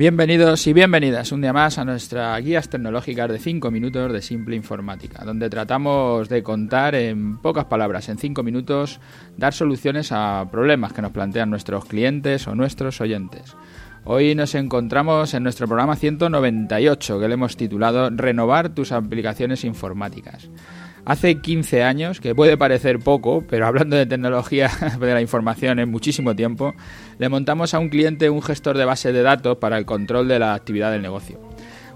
Bienvenidos y bienvenidas un día más a nuestras guías tecnológicas de 5 minutos de simple informática, donde tratamos de contar en pocas palabras, en 5 minutos, dar soluciones a problemas que nos plantean nuestros clientes o nuestros oyentes. Hoy nos encontramos en nuestro programa 198 que le hemos titulado Renovar tus aplicaciones informáticas. Hace 15 años, que puede parecer poco, pero hablando de tecnología de la información en muchísimo tiempo, le montamos a un cliente un gestor de base de datos para el control de la actividad del negocio.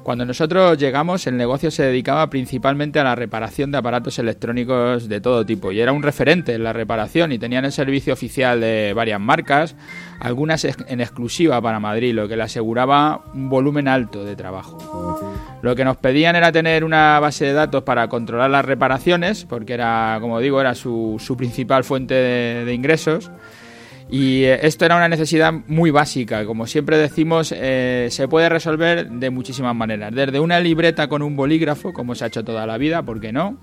Cuando nosotros llegamos, el negocio se dedicaba principalmente a la reparación de aparatos electrónicos de todo tipo y era un referente en la reparación y tenían el servicio oficial de varias marcas, algunas en exclusiva para Madrid, lo que le aseguraba un volumen alto de trabajo. Lo que nos pedían era tener una base de datos para controlar las reparaciones, porque era, como digo, era su, principal fuente de ingresos y eh, esto era una necesidad muy básica. Como siempre decimos, eh, se puede resolver de muchísimas maneras. Desde una libreta con un bolígrafo, como se ha hecho toda la vida, ¿por qué no?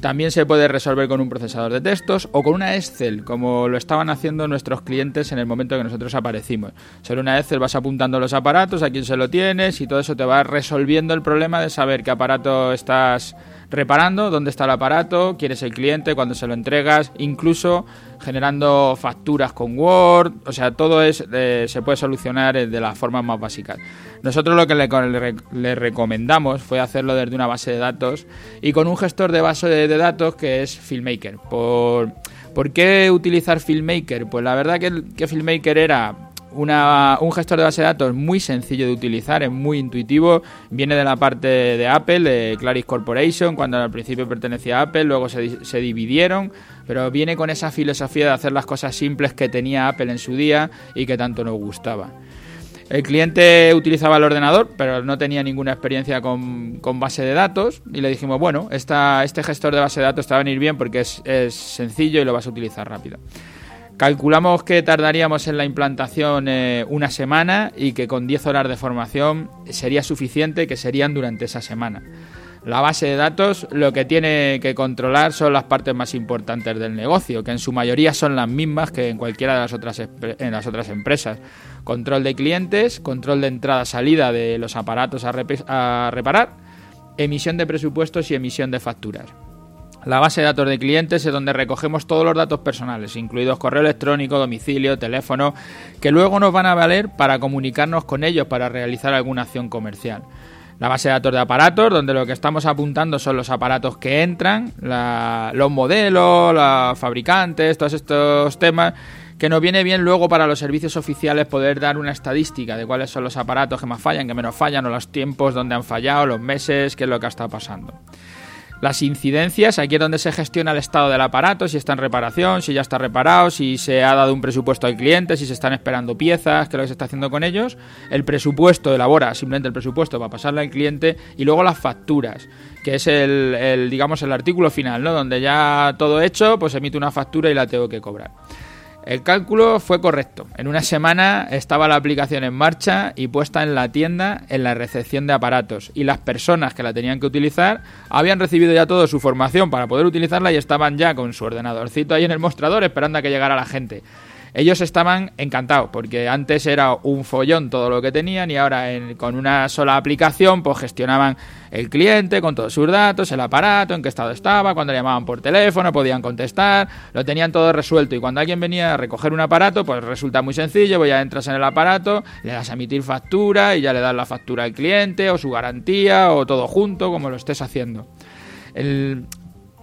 También se puede resolver con un procesador de textos o con una Excel, como lo estaban haciendo nuestros clientes en el momento que nosotros aparecimos. Sobre una Excel vas apuntando los aparatos, a quién se lo tienes y todo eso te va resolviendo el problema de saber qué aparato estás reparando, dónde está el aparato, quién es el cliente, cuándo se lo entregas, incluso generando facturas con Word, o sea, todo es, eh, se puede solucionar de las formas más básicas. Nosotros lo que le, recomendamos fue hacerlo desde una base de datos y con un gestor de base de, datos que es FilmMaker. Por, ¿Por qué utilizar FilmMaker? Pues la verdad que, que FilmMaker era un gestor de base de datos muy sencillo de utilizar, es muy intuitivo, viene de la parte de Apple, de Claris Corporation, cuando al principio pertenecía a Apple, luego se, dividieron, pero viene con esa filosofía de hacer las cosas simples que tenía Apple en su día y que tanto nos gustaba. El cliente utilizaba el ordenador, pero no tenía ninguna experiencia con, base de datos y le dijimos, bueno, esta, este gestor de base de datos te va a venir bien porque es, es sencillo y lo vas a utilizar rápido. Calculamos que tardaríamos en la implantación eh, una semana y que con 10 horas de formación sería suficiente, que serían durante esa semana. La base de datos lo que tiene que controlar son las partes más importantes del negocio, que en su mayoría son las mismas que en cualquiera de las otras, empresas. Control de clientes, control de entrada-salida de los aparatos a reparar, emisión de presupuestos y emisión de facturas. La base de datos de clientes es donde recogemos todos los datos personales, incluidos correo electrónico, domicilio, teléfono, que luego nos van a valer para comunicarnos con ellos para realizar alguna acción comercial. La base de datos de aparatos, donde lo que estamos apuntando son los aparatos que entran, los modelos, los fabricantes, todos estos temas que nos viene bien luego para los servicios oficiales poder dar una estadística de cuáles son los aparatos que más fallan, que menos fallan, o los tiempos donde han fallado, los meses, qué es lo que estado pasando. Las incidencias, aquí es donde se gestiona el estado del aparato, si está en reparación, si ya está reparado, si se ha dado un presupuesto al cliente, si se están esperando piezas, qué es lo que se está haciendo con ellos. El presupuesto elabora simplemente el presupuesto para pasarle al cliente y luego las facturas, que es el, digamos el artículo final, ¿no? Donde ya todo hecho, pues emite una factura y la tengo que cobrar. El cálculo fue correcto. En una semana estaba la aplicación en marcha y puesta en la tienda en la recepción de aparatos y las personas que la tenían que utilizar habían recibido ya toda su formación para poder utilizarla y estaban ya con su ordenadorcito ahí en el mostrador esperando a que llegara la gente. Ellos estaban encantados porque antes era un follón todo lo que tenían y ahora con una sola aplicación pues gestionaban el cliente con todos sus datos, el aparato, en qué estado estaba, cuando le llamaban por teléfono, podían contestar, lo tenían todo resuelto y cuando alguien venía a recoger un aparato pues resulta muy sencillo, voy a entras en el aparato, le das a emitir factura y ya le das la factura al cliente o su garantía o todo junto como lo estés haciendo.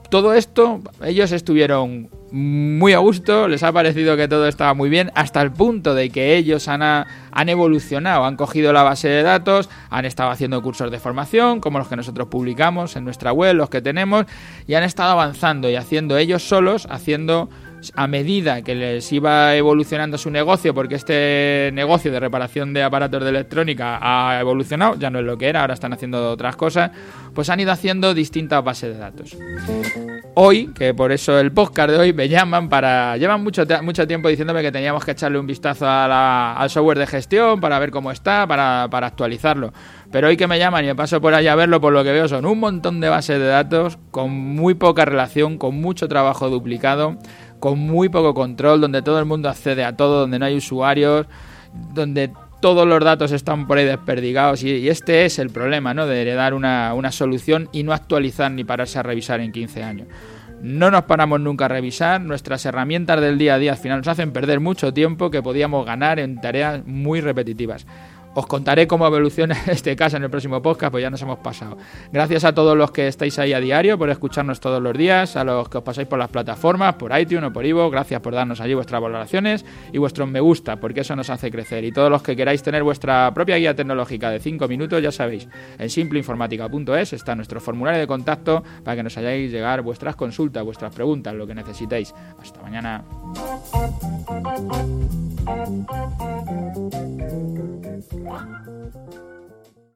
todo esto ellos estuvieron muy a gusto, les ha parecido que todo estaba muy bien, hasta el punto de que ellos han, han evolucionado, han cogido la base de datos, han estado haciendo cursos de formación, como los que nosotros publicamos en nuestra web, los que tenemos, y han estado avanzando y haciendo ellos solos, haciendo a medida que les iba evolucionando su negocio, porque este negocio de reparación de aparatos de electrónica ha evolucionado, ya no es lo que era, ahora están haciendo otras cosas, pues han ido haciendo distintas bases de datos. Hoy, que por eso el podcast de hoy me llaman para... Llevan mucho, mucho tiempo diciéndome que teníamos que echarle un vistazo al software de gestión para ver cómo está, para, para actualizarlo. Pero hoy que me llaman y me paso por allá a verlo, por lo que veo son un montón de bases de datos con muy poca relación, con mucho trabajo duplicado con muy poco control, donde todo el mundo accede a todo, donde no hay usuarios, donde todos los datos están por ahí desperdigados y, este es el problema, ¿no? De heredar una, una solución y no actualizar ni pararse a revisar en 15 años. No nos paramos nunca a revisar, nuestras herramientas del día a día al final nos hacen perder mucho tiempo que podíamos ganar en tareas muy repetitivas. Os contaré cómo evoluciona este caso en el próximo podcast, pues ya nos hemos pasado. Gracias a todos los que estáis ahí a diario por escucharnos todos los días, a los que os pasáis por las plataformas, por iTunes o por Ivo, gracias por darnos allí vuestras valoraciones y vuestros me gusta, porque eso nos hace crecer. Y todos los que queráis tener vuestra propia guía tecnológica de 5 minutos, ya sabéis, en simpleinformática.es está nuestro formulario de contacto para que nos hayáis llegar vuestras consultas, vuestras preguntas, lo que necesitéis. Hasta mañana.